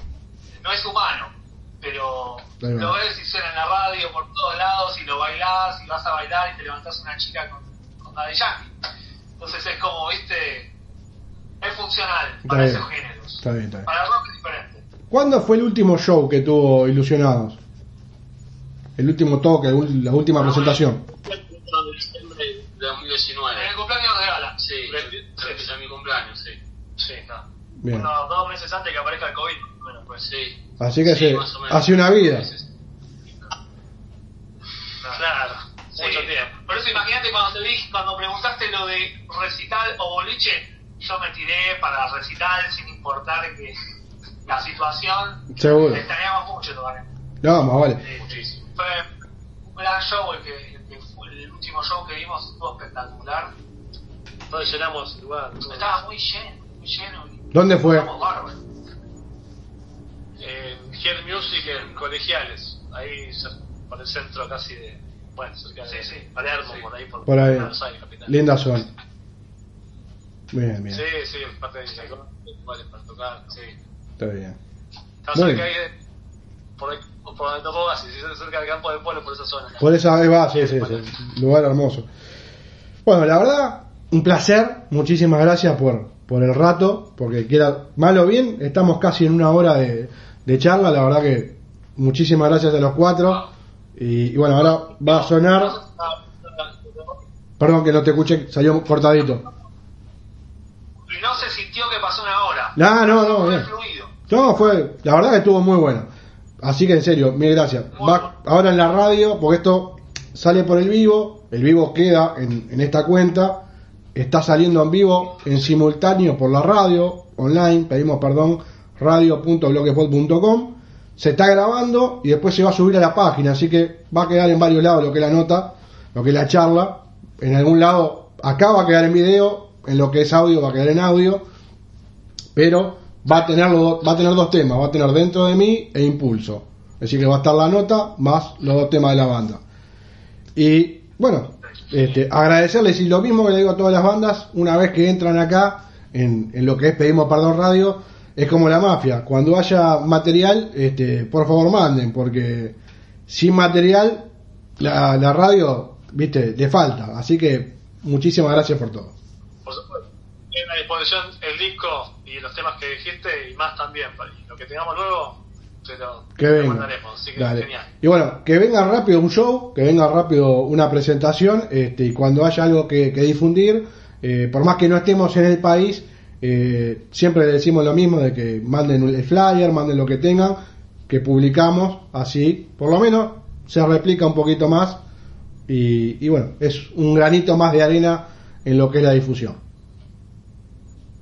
Speaker 4: no es humano, pero lo ves y suena en la radio por todos lados y lo bailás y vas a bailar y te levantás una chica con, con Daddy Yankee. Entonces es como, viste, es funcional
Speaker 2: Está
Speaker 4: para
Speaker 2: bien.
Speaker 4: esos géneros.
Speaker 2: Está bien, está bien.
Speaker 4: Para rock es diferente.
Speaker 2: ¿Cuándo fue el último show que tuvo Ilusionados? El último toque, la última presentación.
Speaker 5: El 1 de diciembre de 2019.
Speaker 4: En el cumpleaños de Gala.
Speaker 5: Sí,
Speaker 4: Sí.
Speaker 5: en mi cumpleaños, sí.
Speaker 4: Sí, está.
Speaker 2: Bien.
Speaker 6: Unos dos meses antes que aparezca el COVID. Bueno, pues
Speaker 5: Sí.
Speaker 2: Así que
Speaker 5: Sí,
Speaker 2: hace una vida.
Speaker 3: Claro,
Speaker 4: Sí.
Speaker 3: mucho tiempo.
Speaker 4: Por eso imagínate cuando te dije, cuando preguntaste lo de recital o boliche, yo me tiré para recital sin importar que la situación
Speaker 2: Seguro.
Speaker 4: extrañamos mucho todavía.
Speaker 2: No, más vale.
Speaker 4: Sí, muchísimo. Fue un gran show el que, el que fue el último show que vimos estuvo espectacular.
Speaker 3: Todos llenamos el lugar.
Speaker 4: Estaba muy lleno,
Speaker 2: ¿Dónde fue?
Speaker 3: En Hear Music en Colegiales, ahí por el centro casi de. Bueno, cerca de
Speaker 4: Sí, sí.
Speaker 3: Palermo,
Speaker 4: Sí.
Speaker 3: por ahí, por,
Speaker 2: Por ahí.
Speaker 3: Buenos Aires, capital.
Speaker 2: Linda zona. Bien, bien.
Speaker 3: Sí, sí, parte de igual para tocar, sí.
Speaker 2: Está bien.
Speaker 3: Está
Speaker 2: Muy
Speaker 3: cerca ahí
Speaker 2: bien.
Speaker 3: de. Por ahí, por donde si cerca del campo del pueblo, por esa zona.
Speaker 2: Por esa vez va, sí, sí, sí. Lugar hermoso. Bueno, la verdad, un placer. Muchísimas gracias por, por el rato. Porque quiera, mal o bien, estamos casi en una hora de, de charla. La verdad que muchísimas gracias a los cuatro. Y, y bueno, ahora va a sonar. Perdón que no te escuché, salió cortadito.
Speaker 4: Y no se sintió que pasó una hora.
Speaker 2: No, no, no,
Speaker 4: Fue fluido.
Speaker 2: No, fue, la verdad que estuvo muy bueno. Así que en serio, mil gracias. Va ahora en la radio, porque esto sale por el vivo, el vivo queda en, en esta cuenta, está saliendo en vivo en simultáneo por la radio, online, pedimos perdón, radio.blogspot.com, se está grabando y después se va a subir a la página, así que va a quedar en varios lados lo que es la nota, lo que es la charla. En algún lado, acá va a quedar en video, en lo que es audio va a quedar en audio, pero va a tener, los va a tener dos temas, va a tener dentro de mí e impulso. Es decir, que va a estar la nota más los dos temas de la banda. Y bueno, este, agradecerles y lo mismo que le digo a todas las bandas, una vez que entran acá en, en lo que es Pedimos Perdón Radio, es como la mafia, cuando haya material, este, por favor manden, porque sin material la, la radio, viste, le falta. Así que muchísimas gracias por todo.
Speaker 3: Por supuesto. Tienen a disposición el disco y los temas que dijiste y más también. Lo que tengamos luego, te lo,
Speaker 2: Que
Speaker 3: te lo
Speaker 2: venga.
Speaker 3: mandaremos. Así que
Speaker 2: Dale.
Speaker 3: genial.
Speaker 2: Y bueno, que venga rápido un show, que venga rápido una presentación, este, y cuando haya algo que, que difundir, eh, por más que no estemos en el país, eh, siempre le decimos lo mismo de que manden el flyer, manden lo que tengan, que publicamos, así, por lo menos se replica un poquito más, y, y bueno, es un granito más de arena en lo que es la difusión.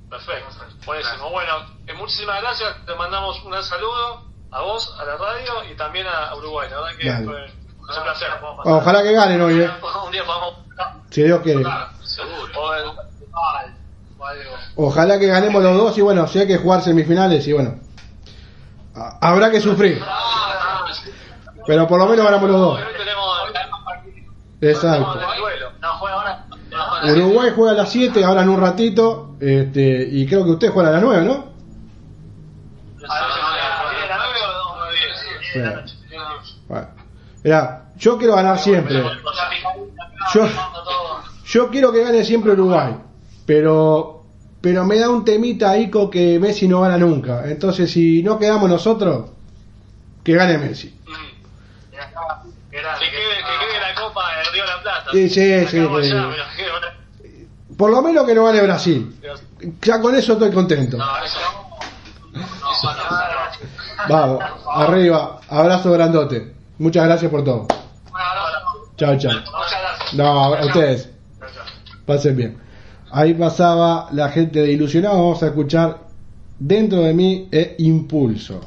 Speaker 3: Perfecto. Buenísimo. Bueno, eh, muchísimas gracias. Te mandamos un saludo a vos, a la radio y también a Uruguay. La verdad que
Speaker 2: Dale.
Speaker 3: fue, fue un placer.
Speaker 2: Ojalá que ganen hoy, eh,
Speaker 3: Un día podamos.
Speaker 2: si Dios quiere.
Speaker 5: Seguro.
Speaker 2: Ojalá que ganemos los dos y bueno, si hay que jugar semifinales y bueno, habrá que sufrir. Pero por lo menos ganamos los dos. Exacto.
Speaker 6: juega.
Speaker 2: Uruguay juega a las 7, ahora en un ratito, este, y creo que ustedes juegan a las 9, ¿no? Bueno. Mirá, yo quiero ganar siempre. Yo, yo quiero que gane siempre Uruguay, pero pero me da un temita ahí con que Messi no gana nunca. Entonces, si no quedamos nosotros, que gane Messi.
Speaker 3: Que quede, que quede la copa del Río de la Plata.
Speaker 2: Sí, sí, sí, Por lo menos que no gane Brasil. Ya con eso estoy contento.
Speaker 5: No, eso, eso no.
Speaker 2: Vamos, arriba, abrazo grandote. Muchas gracias por todo. Chao, chao. No, a ustedes. Pasen bien. Ahí pasaba la gente de Ilusionado. Vamos a escuchar Dentro de mí e Impulso.